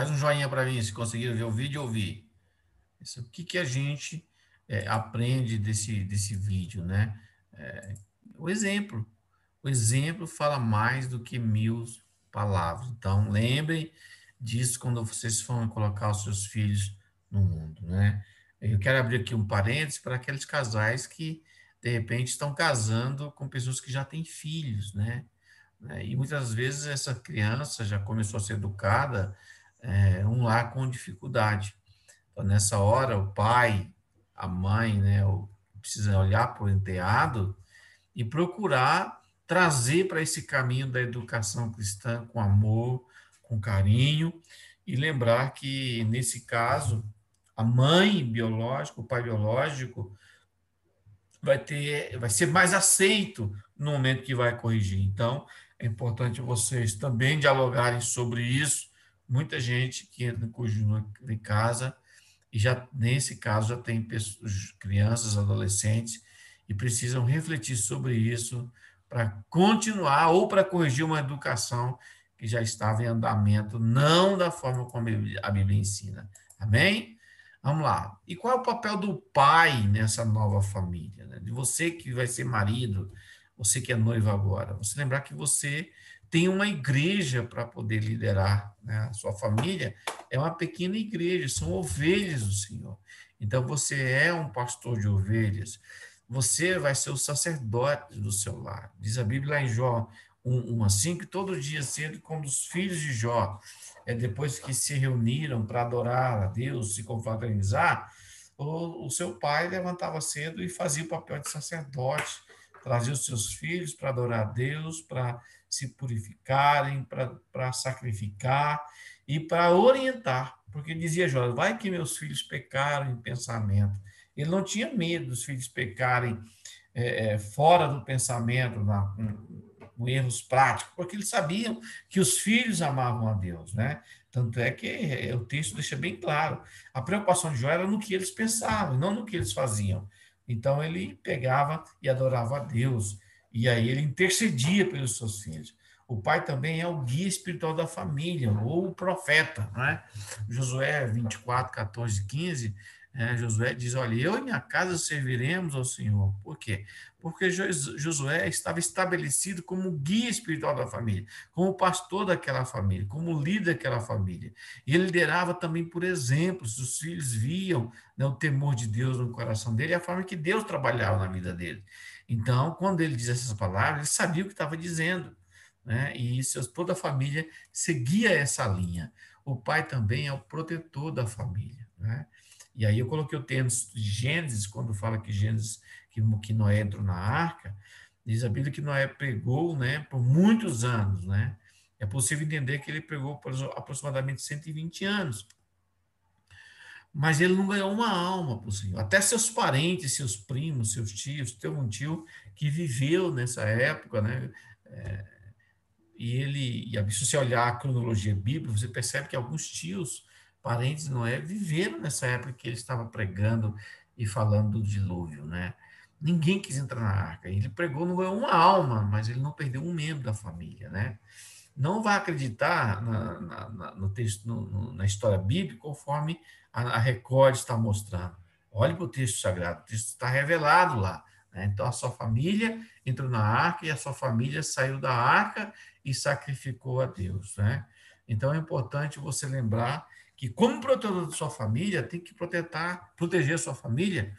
Faz um joinha para mim se conseguiram ver o vídeo ou ouvir. Isso, o que, que a gente é, aprende desse, desse vídeo, né? É, o exemplo. O exemplo fala mais do que mil palavras. Então, lembrem disso quando vocês forem colocar os seus filhos no mundo, né? Eu quero abrir aqui um parênteses para aqueles casais que de repente estão casando com pessoas que já têm filhos, né? né? E muitas vezes essa criança já começou a ser educada é, um lar com dificuldade. Então, nessa hora, o pai, a mãe, né, precisa olhar para o enteado e procurar trazer para esse caminho da educação cristã com amor, com carinho, e lembrar que, nesse caso, a mãe biológica, o pai biológico, vai ter, vai ser mais aceito no momento que vai corrigir. Então, é importante vocês também dialogarem sobre isso. Muita gente que entra em casa e já nesse caso já tem pessoas, crianças, adolescentes e precisam refletir sobre isso para continuar ou para corrigir uma educação que já estava em andamento, não da forma como a Bíblia ensina. Amém? Vamos lá. E qual é o papel do pai nessa nova família? Né? De você que vai ser marido, você que é noivo agora. Você lembrar que você tem uma igreja para poder liderar. Né? A sua família é uma pequena igreja, são ovelhas do Senhor. Então você é um pastor de ovelhas. Você vai ser o sacerdote do seu lar. Diz a Bíblia em Jó 1, assim, que todo dia cedo, quando os filhos de Jó é, depois que se reuniram para adorar a Deus, se confraternizar, o, o seu pai levantava cedo e fazia o papel de sacerdote, Trazia os seus filhos para adorar a Deus, para se purificarem, para sacrificar e para orientar. Porque dizia Jó, vai que meus filhos pecaram em pensamento. Ele não tinha medo dos filhos pecarem é, é, fora do pensamento, na, com, erros práticos, porque eles sabiam que os filhos amavam a Deus, né? Tanto é que é, o texto deixa bem claro. A preocupação de Jó era no que eles pensavam, não no que eles faziam. Então ele pegava e adorava a Deus. E aí ele intercedia pelos seus filhos. O pai também é o guia espiritual da família, ou o profeta, não é? Josué 24, 14, 15 é, Josué diz: Olha, eu e minha casa serviremos ao Senhor. Por quê? Porque Josué estava estabelecido como guia espiritual da família, como pastor daquela família, como líder daquela família. E ele liderava também por exemplos. Os filhos viam né, o temor de Deus no coração dele e a forma que Deus trabalhava na vida dele. Então, quando ele diz essas palavras, ele sabia o que estava dizendo. Né? E isso, toda a família seguia essa linha. O pai também é o protetor da família. Né? E aí eu coloquei o termo de Gênesis, quando fala que Gênesis, que, que Noé entrou na arca, diz a Bíblia que Noé pregou né, por muitos anos. Né? É possível entender que ele pregou por aproximadamente 120 anos. Mas ele não ganhou uma alma para o Senhor. Até seus parentes, seus primos, seus tios, teve um tio que viveu nessa época, né? É, e ele, e se você olhar a cronologia bíblica, você percebe que alguns tios parentes de Noé viveram nessa época que ele estava pregando e falando do dilúvio, né? Ninguém quis entrar na arca. Ele pregou não ganhou uma alma, mas ele não perdeu um membro da família, né? Não vai acreditar na, na, no texto, no, no, na história bíblica conforme a, Record está mostrando. Olhe para o texto sagrado, o texto está revelado lá. Né? Então, a sua família entrou na arca e a sua família saiu da arca e sacrificou a Deus. Né? Então, é importante você lembrar que, como protetor da sua família, tem que proteger, proteger sua família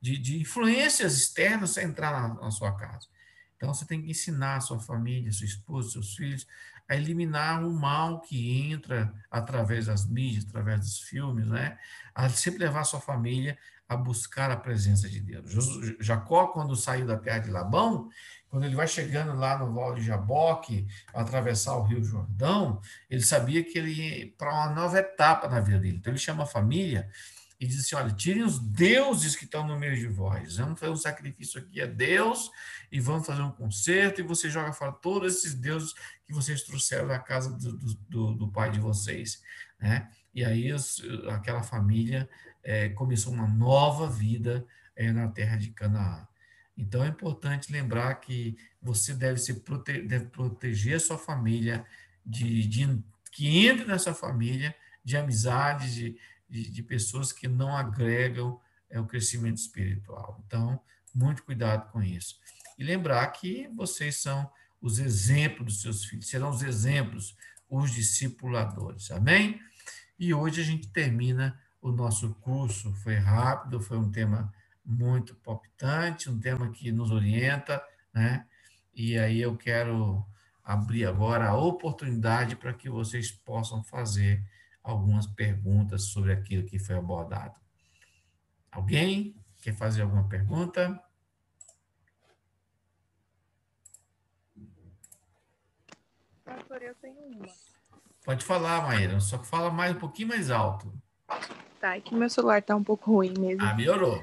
de, de influências externas a entrar na, na, sua casa. Então, você tem que ensinar a sua família, sua esposa, seus filhos, a eliminar o mal que entra através das mídias, através dos filmes, né? A sempre levar a sua família a buscar a presença de Deus. Jacó, quando saiu da terra de Labão, quando ele vai chegando lá no Val de Jaboque, atravessar o Rio Jordão, ele sabia que ele ia para uma nova etapa na vida dele. Então ele chama a família e diz assim: olha, tirem os deuses que estão no meio de vós. Vamos fazer um sacrifício aqui a Deus e vamos fazer um concerto e você joga fora todos esses deuses que vocês trouxeram da casa do, do, do pai de vocês. Né? E aí aquela família é, começou uma nova vida é, na terra de Canaã. Então é importante lembrar que você deve, se prote deve proteger a sua família, de, de, que entre nessa família de amizades, de, de, de pessoas que não agregam é, o crescimento espiritual. Então, muito cuidado com isso. E lembrar que vocês são os exemplos dos seus filhos, serão os exemplos, os discipuladores. Amém? E hoje a gente termina o nosso curso. Foi rápido, foi um tema muito palpitante, um tema que nos orienta, né? E aí eu quero abrir agora a oportunidade para que vocês possam fazer algumas perguntas sobre aquilo que foi abordado. Alguém quer fazer alguma pergunta? Pastor, eu tenho uma. Pode falar, Maíra, só que fala mais um pouquinho mais alto. Tá, é que meu celular está um pouco ruim mesmo. Ah, melhorou.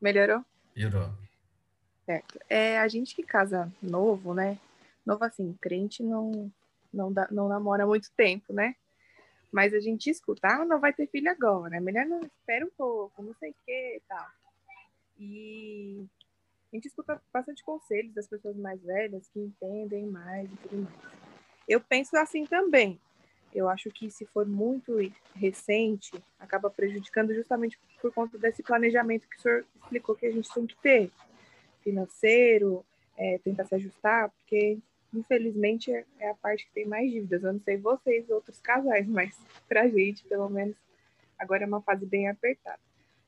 Melhorou? Melhorou. Certo. É, a gente que casa novo, né? Novo assim, crente não, não, dá, não namora muito tempo, né? Mas a gente escuta, ah, não vai ter filho agora, é melhor não, espera um pouco, não sei o que e tal. E a gente escuta bastante conselhos das pessoas mais velhas que entendem mais e tudo mais. Eu penso assim também, eu acho que se for muito recente, acaba prejudicando justamente por conta desse planejamento que o senhor explicou que a gente tem que ter, financeiro, é, tentar se ajustar, porque infelizmente é a parte que tem mais dívidas. Eu não sei vocês, outros casais, mas (laughs) para a gente, pelo menos, agora é uma fase bem apertada.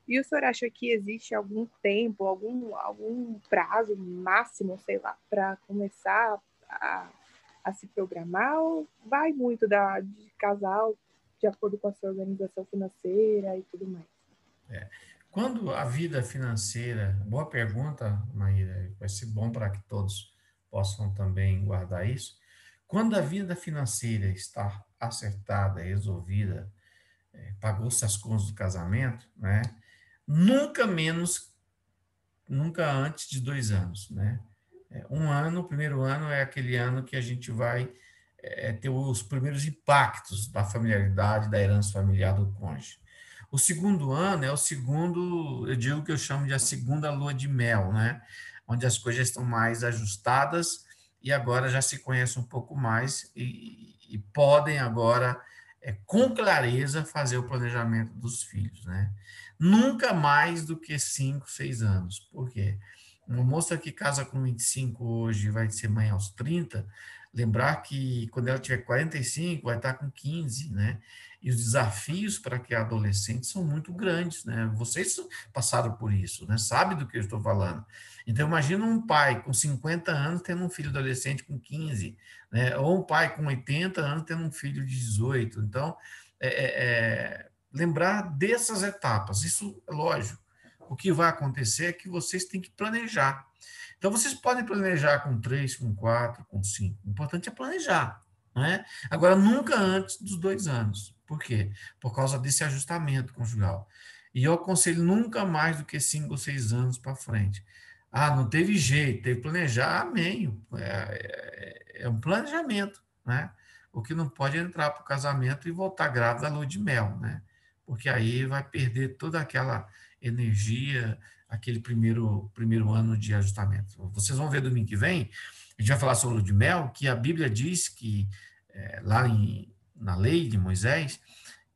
E o senhor acha que existe algum tempo, algum, algum prazo máximo, sei lá, para começar a a se programar ou vai muito da, de casal de acordo com a sua organização financeira e tudo mais? É. Quando a vida financeira, boa pergunta, Maíra, vai ser bom para todos possam também guardar isso. Quando a vida financeira está acertada, resolvida, é, pagou-se as contas do casamento, né? Nunca menos, nunca antes de dois anos, né? É, um ano, o primeiro ano é aquele ano que a gente vai é, ter os primeiros impactos da familiaridade, da herança familiar do cônjuge. O segundo ano é o segundo, eu digo que eu chamo de a segunda lua de mel, né? Onde as coisas estão mais ajustadas e agora já se conhecem um pouco mais e, e podem agora, é, com clareza, fazer o planejamento dos filhos, né? Nunca mais do que cinco, seis anos. Por quê? Uma moça que casa com 25 hoje vai ser mãe aos 30, lembrar que quando ela tiver 45, vai estar com 15, né? E os desafios para que a adolescente são muito grandes, né? Vocês passaram por isso, né? Sabe do que eu estou falando. Então, imagina um pai com 50 anos tendo um filho adolescente com 15, né? Ou um pai com 80 anos tendo um filho de 18. Então, é, é, é, lembrar dessas etapas, isso é lógico. O que vai acontecer é que vocês têm que planejar. Então, vocês podem planejar com três, com quatro, com cinco. O importante é planejar. Né? Agora, nunca antes dos dois anos. Por quê? Por causa desse ajustamento conjugal. E eu aconselho nunca mais do que cinco ou seis anos para frente. Ah, não teve jeito, teve que planejar, amém. É, é, é um planejamento, né? O que não pode é entrar para o casamento e voltar grávida à lua de mel, né? Porque aí vai perder toda aquela energia, aquele primeiro, primeiro ano de ajustamento. Vocês vão ver domingo que vem, a gente vai falar sobre o de mel, que a Bíblia diz que, é, lá em, na lei de Moisés,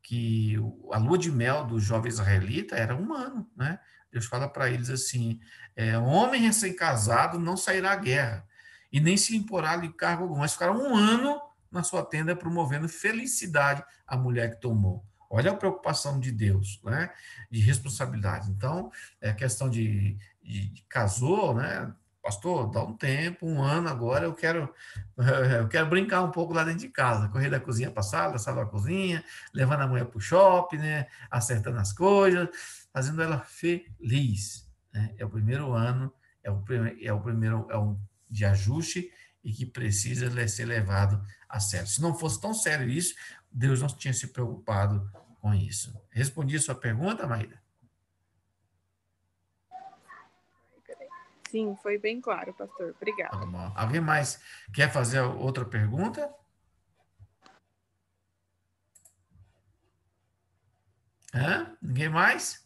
que a lua de mel do jovem israelita era um ano, né? Deus fala para eles assim: é, homem recém-casado não sairá à guerra, e nem se imporá-lhe cargo algum. Mas ficaram um ano na sua tenda promovendo felicidade à mulher que tomou. Olha a preocupação de Deus, né? De responsabilidade. Então, é questão de, de, de casou, né? Pastor, dá um tempo, um ano agora, eu quero (laughs) eu quero brincar um pouco lá dentro de casa, correr da cozinha para a sala, da sala para cozinha, levando a mulher para o shopping, né? Acertando as coisas, fazendo ela feliz. Né? É o primeiro ano, é o, é o primeiro é um de ajuste e que precisa ser levado a sério. Se não fosse tão sério isso, Deus não tinha se preocupado com isso. Respondi a sua pergunta, Maíra? Sim, foi bem claro, pastor. Obrigada. Tá Alguém mais quer fazer outra pergunta? Hã? Ninguém mais?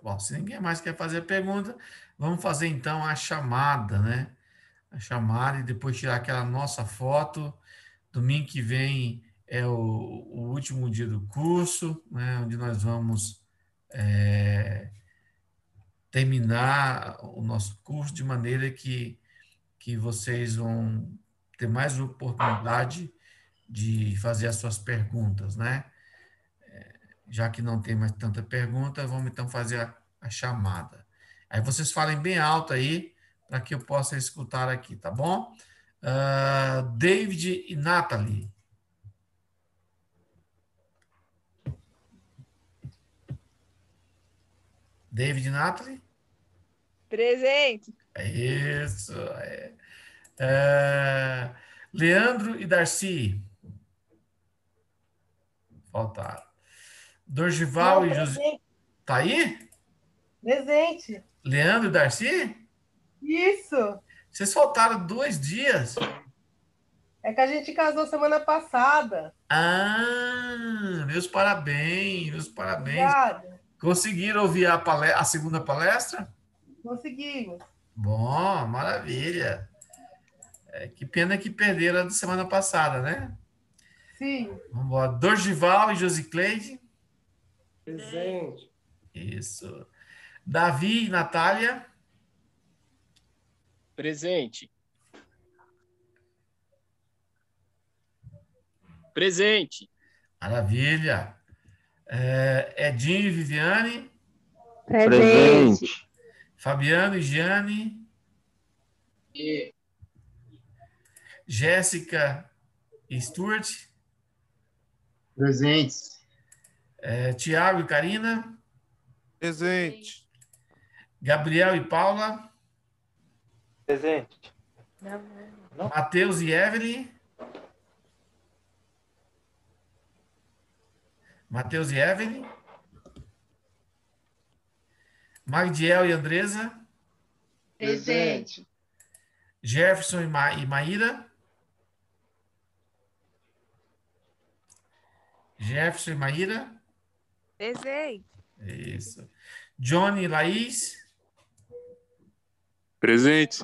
Bom, se ninguém mais quer fazer pergunta, vamos fazer então a chamada, né? A chamada e depois tirar aquela nossa foto. Domingo que vem é o, o último dia do curso, né, onde nós vamos é, terminar o nosso curso de maneira que, que vocês vão ter mais oportunidade de fazer as suas perguntas, né? É, já que não tem mais tanta pergunta, vamos então fazer a, a chamada. Aí vocês falem bem alto aí, para que eu possa escutar aqui, tá bom? Uh, David e Nathalie. David Nathalie? Presente. Isso. É. É, Leandro e Darcy. Faltaram. Dorgival Não, e José. Tá aí? Presente. Leandro e Darcy? Isso. Vocês faltaram dois dias. É que a gente casou semana passada. Ah, meus parabéns, meus parabéns. Obrigada. Conseguiram ouvir a, palestra, a segunda palestra? Conseguimos. Bom, maravilha. É, que pena que perderam a da semana passada, né? Sim. Vamos embora. Dorgival e Josicleide. Presente. Isso. Davi e Natália. Presente. Presente. Maravilha. É, Edinho e Viviane. Presente. Fabiano e Giane. E... Jéssica e Stuart. Presentes. É, Tiago e Karina. Presente. Gabriel e Paula. Presente. Matheus e Evelyn. Matheus e Evelyn. Magdiel e Andresa. Presente. Jefferson e, Ma e Maíra. Jefferson e Maíra. Presente. Isso. Johnny e Laís. Presente.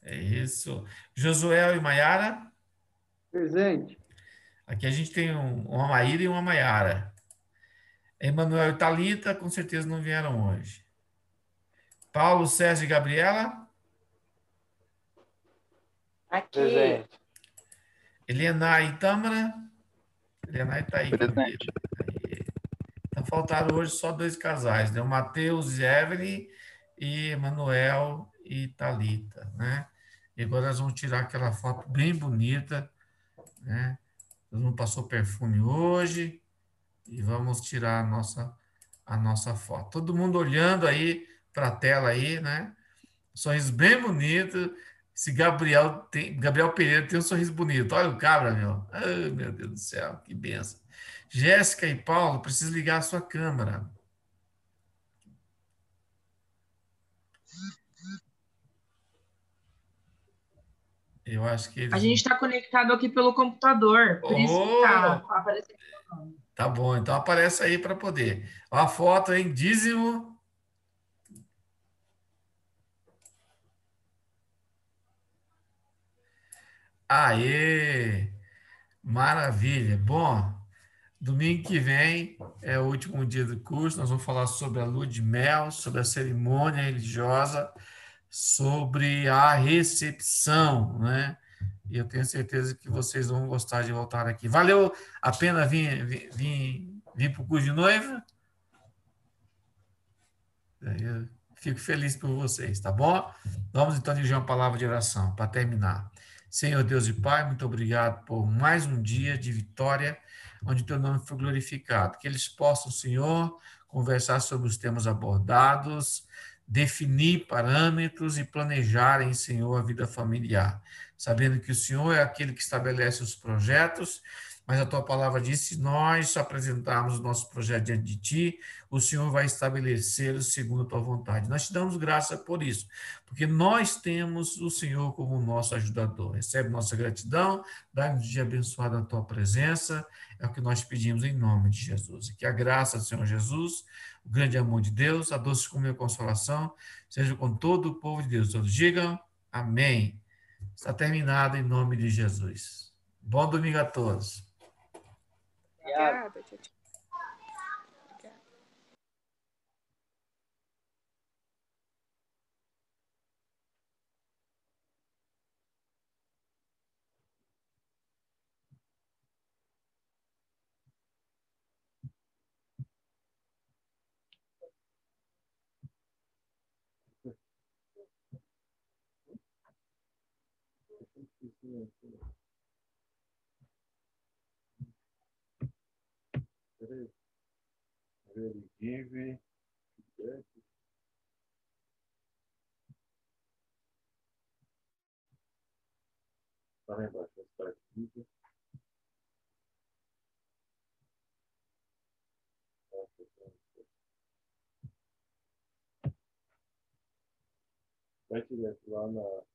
É isso. Josuel e Maiara. Presente. Aqui a gente tem um, uma Maíra e uma Maiara. Emanuel e Thalita, com certeza não vieram hoje. Paulo, Sérgio e Gabriela. Aqui. Presente. Helena e Tâmara. Helena está aí. Presente. Então faltaram hoje só dois casais, né? O Matheus e Evelyn e Emanuel e Thalita, né? E agora nós vamos tirar aquela foto bem bonita, né? Todo mundo passou perfume hoje e vamos tirar a nossa, a nossa foto. Todo mundo olhando aí para a tela aí, né? Sorriso bem bonito. Esse Gabriel tem, Gabriel Pereira tem um sorriso bonito. Olha o cabra, meu. Ai, meu Deus do céu, que benção. Jéssica e Paulo, preciso ligar a sua câmera. Eu acho que eles... A gente está conectado aqui pelo computador, por isso que tá Oh! aparecendo. Tá bom, então aparece aí para poder. A foto, hein? Dízimo. Aê! Maravilha. Bom, domingo que vem é o último dia do curso. Nós vamos falar sobre a lua de mel, sobre a cerimônia religiosa, sobre a recepção, né? E eu tenho certeza que vocês vão gostar de voltar aqui. Valeu a pena vir, vir, vir, para o curso de noiva? Eu fico feliz por vocês, tá bom? Vamos então dirigir uma palavra de oração para terminar. Senhor Deus e Pai, muito obrigado por mais um dia de vitória, onde teu nome foi glorificado. Que eles possam, Senhor, conversar sobre os temas abordados, definir parâmetros e planejarem, Senhor, a vida familiar, sabendo que o Senhor é aquele que estabelece os projetos, mas a tua palavra diz: se nós apresentarmos o nosso projeto diante de ti, o Senhor vai estabelecer segundo a tua vontade. Nós te damos graça por isso, porque nós temos o Senhor como nosso ajudador. Recebe nossa gratidão, dá-nos um dia abençoado na tua presença, é o que nós pedimos em nome de Jesus. E que a graça do Senhor Jesus, o grande amor de Deus, a doce comunhão e consolação, seja com todo o povo de Deus. Todos digam amém. Está terminado em nome de Jesus. Bom domingo a todos. Obrigada. Give Tá lá embaixo, está aqui. Vai direto lá na.